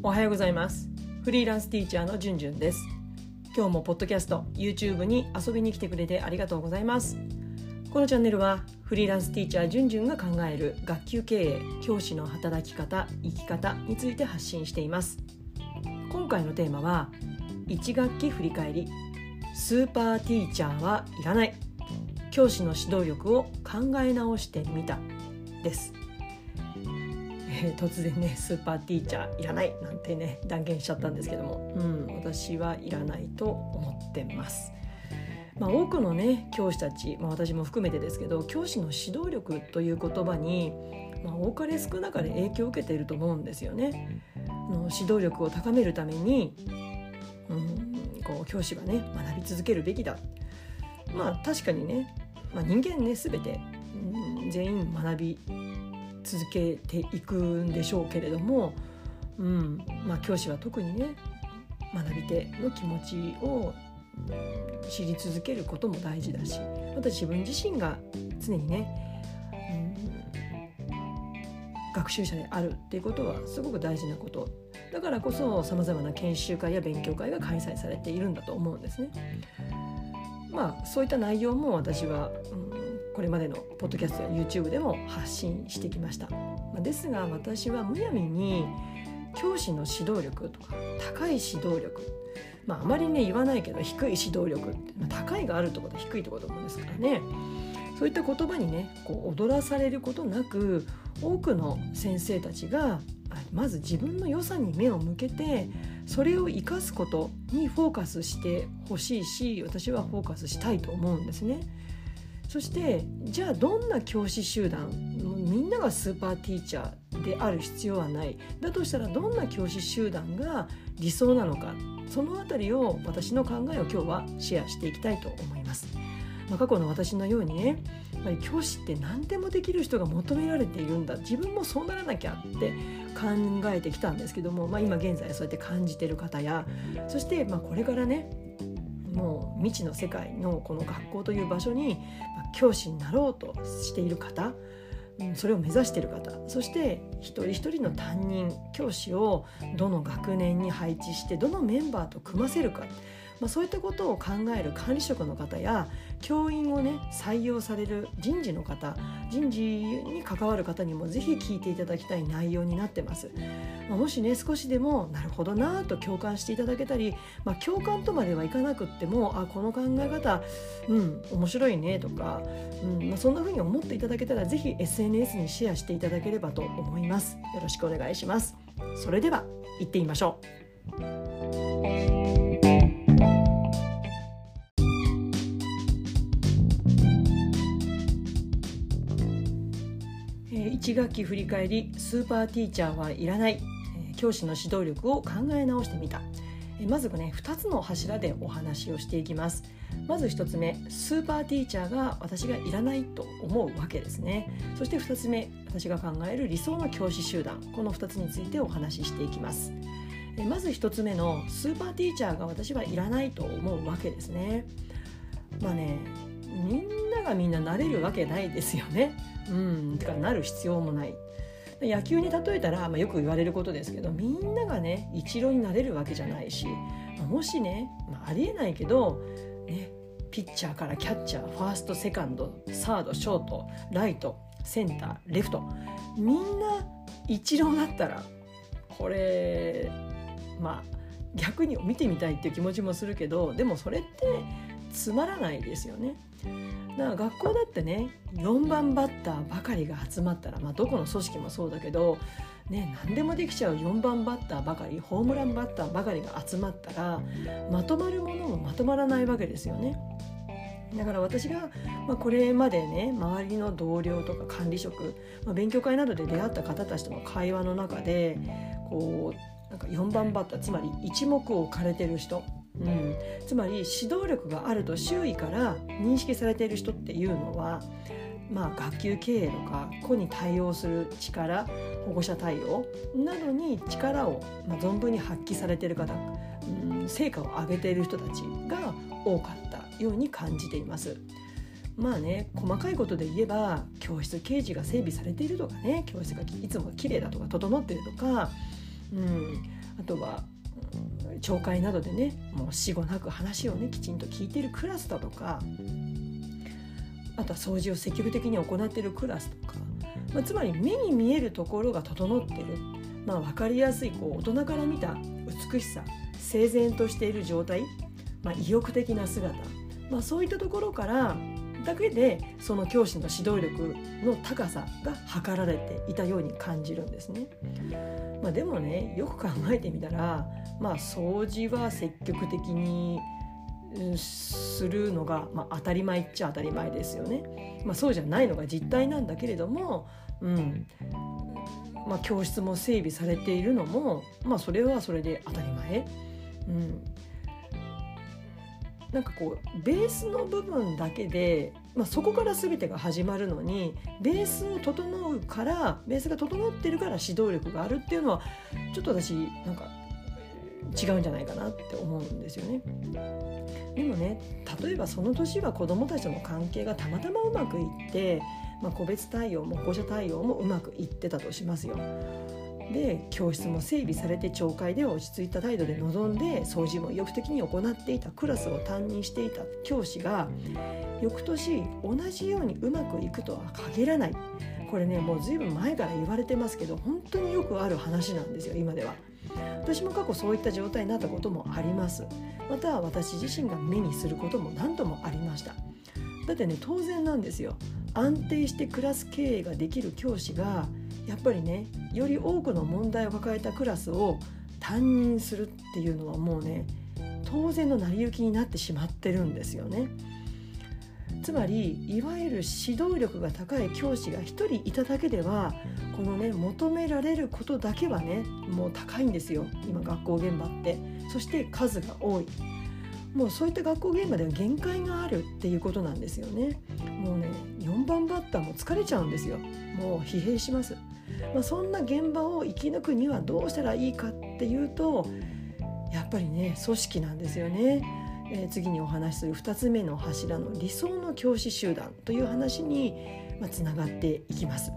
おはようございます。フリーランスティーチャーのじゅんじゅんです。今日もポッドキャスト YouTube に遊びに来てくれてありがとうございます。このチャンネルはフリーランスティーチャーじゅんじゅんが考える学級経営教師の働き方生き方について発信しています。今回のテーマは1学期振り返り。スーパーティーチャーはいらない。教師の指導力を考え直してみた。です。えー、突然ねスーパーティーチャーいらないなんてね断言しちゃったんですけども、うん、私はいらないと思ってます。まあ、多くのね教師たち、まあ、私も含めてですけど教師の指導力という言葉に、まあ、多かれ少なかれ影響を受けていると思うんですよね。の指導力を高めるために、うん、こう教師はね学び続けるべきだ。まあ確かにね、まあ、人間ね全て、うん、全員学び続けていくんでしょうけれども、うんまあ、教師は特にね学び手の気持ちを知り続けることも大事だしまた自分自身が常にね、うん、学習者であるっていうことはすごく大事なことだからこそさまざまな研修会や勉強会が開催されているんだと思うんですね。まあそういった内容も私は、うんこれまでのポッドキャストや YouTube でも発信してきました。ですが私はむやみに教師の指導力とか高い指導力まああまりね言わないけど低い指導力って、まあ、高いがあるってことは低いってこともですからねそういった言葉にねこう踊らされることなく多くの先生たちがまず自分の良さに目を向けてそれを生かすことにフォーカスしてほしいし私はフォーカスしたいと思うんですね。そしてじゃあどんな教師集団みんながスーパーティーチャーである必要はない。だとしたらどんな教師集団が理想なのか。その辺りを私の考えを今日はシェアしていきたいと思います。まあ、過去の私のようにねやっぱり教師って何でもできる人が求められているんだ。自分もそうならなきゃって考えてきたんですけども、まあ、今現在そうやって感じてる方やそしてまあこれからねもう未知の世界のこの学校という場所に教師になろうとしている方それを目指している方そして一人一人の担任教師をどの学年に配置してどのメンバーと組ませるか。まあ、そういったことを考える管理職の方や教員をね採用される人事の方人事に関わる方にもぜひ聞いていただきたい内容になってます。まあ、もしね少しでもなるほどなと共感していただけたり、まあ、共感とまではいかなくってもあこの考え方うん面白いねとか、うんまあ、そんな風に思っていただけたらぜひ SNS にシェアしていただければと思います。よろしくお願いします。それでは行ってみましょう。1学期振り返りスーパーティーチャーはいらない、え教師の指導力を考え直してみた、えまずね2つの柱でお話をしていきます。まず1つ目スーパーティーチャーが私がいらないと思うわけですね。そして2つ目私が考える理想の教師集団。この2つについてお話ししていきます。まず1つ目のスーパーティーチャーが私はいらないと思うわけですね。まあねみんながみんななれるわけないですよね。うん、てかなる必要もない。野球に例えたら、まあ、よく言われることですけどみんながね一郎になれるわけじゃないし、まあ、もしね、まあ、ありえないけど、ね、ピッチャーからキャッチャーファーストセカンドサードショートライトセンターレフトみんな一郎だったらこれまあ逆に見てみたいっていう気持ちもするけどでもそれってつまらないですよね。だから学校だってね4番バッターばかりが集まったら、まあ、どこの組織もそうだけど、ね、何でもできちゃう4番バッターばかりホームランバッターばかりが集まったらまとまるものもまとまらないわけですよね。だから私が、まあ、これまでね周りの同僚とか管理職、まあ、勉強会などで出会った方たちとの会話の中でこうなんか4番バッターつまり一目置かれてる人うん、つまり指導力があると周囲から認識されている人っていうのは、まあ、学級経営とか個に対応する力保護者対応などに力を、まあ、存分に発揮されている方、うん、成果を上げている人たちが多かったように感じています。まあね細かいことで言えば教室掲示が整備されているとかね教室がいつも綺麗だとか整っているとか、うん、あとは懲戒などでねもう死後なく話をねきちんと聞いてるクラスだとかあとは掃除を積極的に行ってるクラスとか、まあ、つまり目に見えるところが整ってる、まあ、分かりやすいこう大人から見た美しさ整然としている状態、まあ、意欲的な姿、まあ、そういったところからだけでその教師の指導力の高さが測られていたように感じるんですね。まあ、でもねよく考えてみたら、まあ、掃除は積極的にするのが、まあ、当たり前っちゃ当たり前ですよね。まあ、そうじゃないのが実態なんだけれども、うんまあ、教室も整備されているのも、まあ、それはそれで当たり前。うんなんかこうベースの部分だけで、まあ、そこから全てが始まるのにベースを整うからベースが整ってるから指導力があるっていうのはちょっと私なんか違うんじゃないかなって思うんですよね。でもね例えばその年は子どもたちとの関係がたまたまうまくいって、まあ、個別対応も保護者対応もうまくいってたとしますよ。で教室も整備されて懲戒で落ち着いた態度で臨んで掃除も意欲的に行っていたクラスを担任していた教師が翌年同じようにうまくいくとは限らない。これねもう随分前から言われてますけど本当によくある話なんですよ今では。私も過去そういった状態になったこともあります。または私自身が目にすることも何度もありました。だってね当然なんですよ。安定してクラス経営ができる教師がやっぱりねより多くの問題を抱えたクラスを担任するっていうのはもうね当然の成り行きになってしまってるんですよね。つまりいわゆる指導力が高い教師が1人いただけではこのね求められることだけはねもう高いんですよ。今学校現場って。そして数が多い。もうそういった学校現場では限界があるっていうことなんですよね。もうね4番バッターも疲れちゃうんですよ。もう疲弊します。まあ、そんな現場を生き抜くにはどうしたらいいかっていうとやっぱりね組織なんですよね。えー、次にお話しする2つ目の柱の理想の教師集団という話に、まあ、つながっていきます。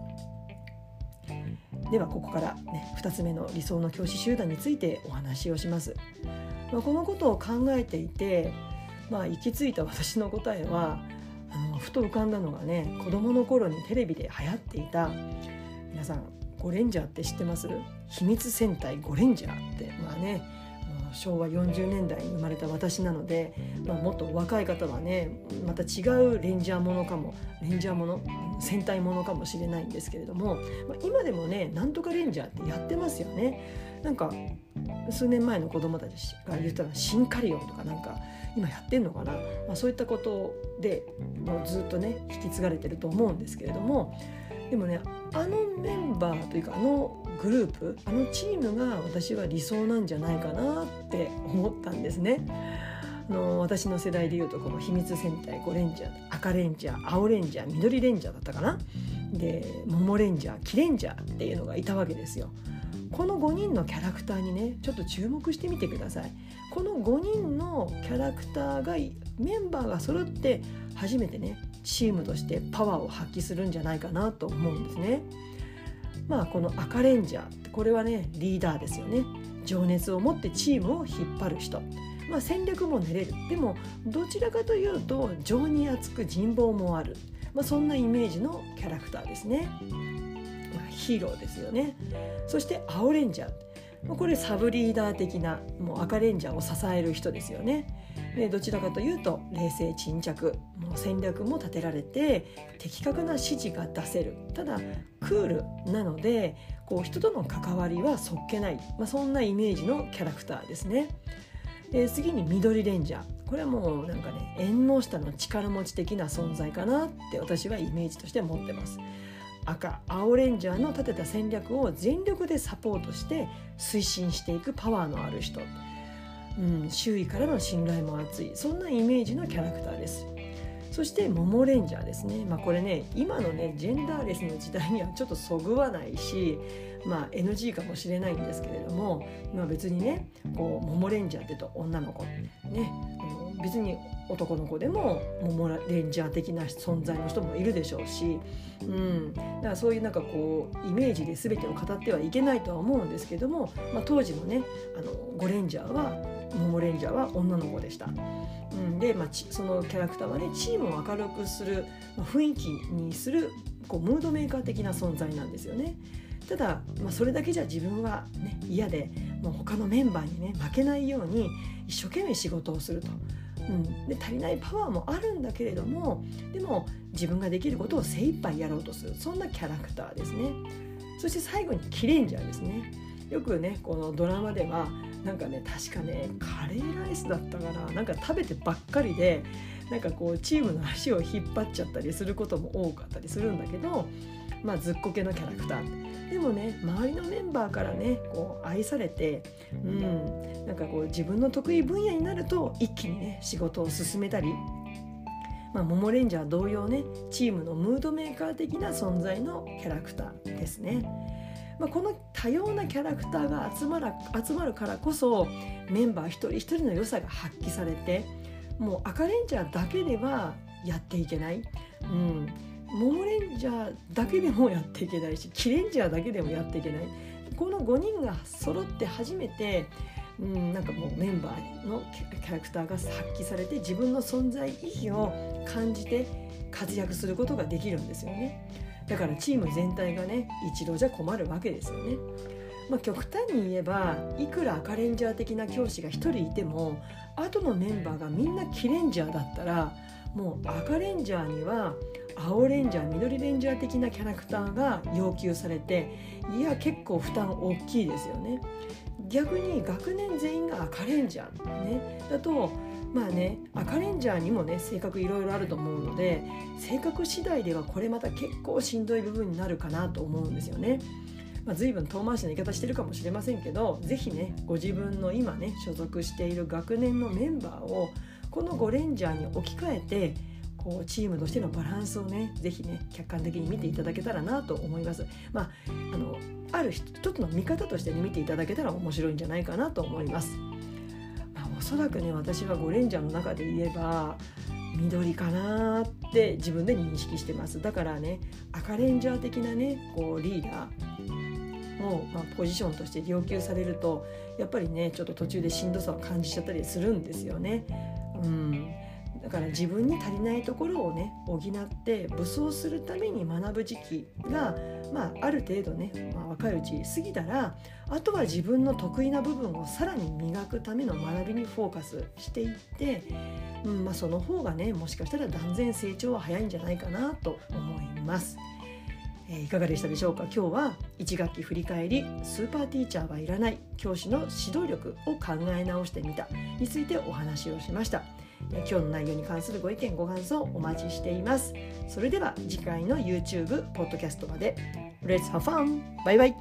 ではここから、ね、2つ目の理想の教師集団についてお話をします。まあ、このことを考えていて、まあ、行き着いた私の答えはあのふと浮かんだのがね子どもの頃にテレビで流行っていた皆さんゴレンジャーって知ってます？秘密戦隊ゴレンジャーって。まあね昭和40年代に生まれた私なので、まあ、もっと若い方はねまた違うレンジャーものかもレンジャーもの戦隊ものかもしれないんですけれども、まあ、今でもねなんとかレンジャーってやってますよね。なんか数年前の子供たちが言ったらシンカリオンとかなんか今やってんのかな、まあ、そういったことでもうずっとね引き継がれてると思うんですけれどもでもねあのメンバーというかあのグループあのチームが私は理想なんじゃないかなって思ったんですね。あの私の世代でいうとこの秘密戦隊5レンジャー赤レンジャー青レンジャー緑レンジャーだったかなで桃レンジャーキレンジャーっていうのがいたわけですよ。この5人のキャラクターにねちょっと注目してみてください。この5人のキャラクターがメンバーが揃って初めてねチームとしてパワーを発揮するんじゃないかなと思うんですね。まあこの赤レンジャーこれはねリーダーですよね。情熱を持ってチームを引っ張る人。まあ、戦略も練れるでもどちらかというと情に厚く人望もある、まあ、そんなイメージのキャラクターですね、まあ、ヒーローですよねそして青レンジャーこれサブリーダー的なもう赤レンジャーを支える人ですよねどちらかというと冷静沈着もう戦略も立てられて的確な指示が出せるただクールなのでこう人との関わりはそっけない、まあ、そんなイメージのキャラクターですね。で次に緑レンジャーこれはもうなんかね縁の下の力持ち的な存在かなって私はイメージとして持ってます。赤青レンジャーの立てた戦略を全力でサポートして推進していくパワーのある人うん、周囲からの信頼も厚いそんなイメージのキャラクターです。そしてモモレンジャーですね、まあ、これね今のねジェンダーレスの時代にはちょっとそぐわないし、まあ、NG かもしれないんですけれども、まあ、別にねこうモモレンジャーってと女の子ね別に男の子でもモモレンジャー的な存在の人もいるでしょうし、うん、だからそういうなんかこうイメージで全てを語ってはいけないとは思うんですけども、まあ、当時のねあのゴレンジャーはモモレンジャーは女の子でした。うん、で、まあ、そのキャラクターはねチームを明るくする、まあ、雰囲気にするこうムードメーカー的な存在なんですよね。ただ、まあ、それだけじゃ自分は、ね、嫌でもう他のメンバーにね負けないように一生懸命仕事をすると。うん、で足りないパワーもあるんだけれどもでも自分ができることを精一杯やろうとする。そんなキャラクターですね。そして最後にキレンジャーですね。よくねこのドラマではなんかね確かねカレーライスだったかな。なんか食べてばっかりでなんかこうチームの足を引っ張っちゃったりすることも多かったりするんだけどまあずっこけのキャラクター。でもね周りのメンバーからねこう愛されて、うん、なんかこう自分の得意分野になると一気にね仕事を進めたりまあ、モモレンジャー同様ねチームのムードメーカー的な存在のキャラクターですね。まあ、この多様なキャラクターが集まら集まるからこそメンバー一人一人の良さが発揮されてもう赤レンジャーだけではやっていけない、うん、モモレンジャーだけでもやっていけないしキレンジャーだけでもやっていけないこの5人が揃って初めてうん、なんかもうメンバーのキャラクターが発揮されて自分の存在意義を感じて活躍することができるんですよね。だからチーム全体がね一度じゃ困るわけですよね。まあ、極端に言えばいくら赤レンジャー的な教師が1人いても後のメンバーがみんなキレンジャーだったらもう赤レンジャーには青レンジャー緑レンジャー的なキャラクターが要求されていや結構負担大きいですよね。逆に学年全員が赤レンジャー、ね、だとまあね赤レンジャーにもね性格いろいろあると思うので性格次第ではこれまた結構しんどい部分になるかなと思うんですよね。まあ、随分遠回しな言い方してるかもしれませんけど是非ねご自分の今ね所属している学年のメンバーをこの5レンジャーに置き換えてこうチームとしてのバランスをね是非ね客観的に見ていただけたらなと思います。まあ、あのある一つの見方としてね見ていただけたら面白いんじゃないかなと思います。まおそらくね私はゴレンジャーの中で言えば緑かなって自分で認識してますだからね赤レンジャー的なねこうリーダーを、まあ、ポジションとして要求されるとやっぱりねちょっと途中でしんどさを感じちゃったりするんですよね。うんから自分に足りないところをね補って武装するために学ぶ時期が、まあ、ある程度ね、まあ、若いうち過ぎたらあとは自分の得意な部分をさらに磨くための学びにフォーカスしていって、うんまあ、その方がねもしかしたら断然成長は早いんじゃないかなと思います。え、いかがでしたでしょうか？今日は1学期振り返りスーパーティーチャーはいらない教師の指導力を考え直してみたについてお話をしました。今日の内容に関するご意見ご感想お待ちしています。それでは次回の YouTube ポッドキャストまで。Let's have fun! バイバイ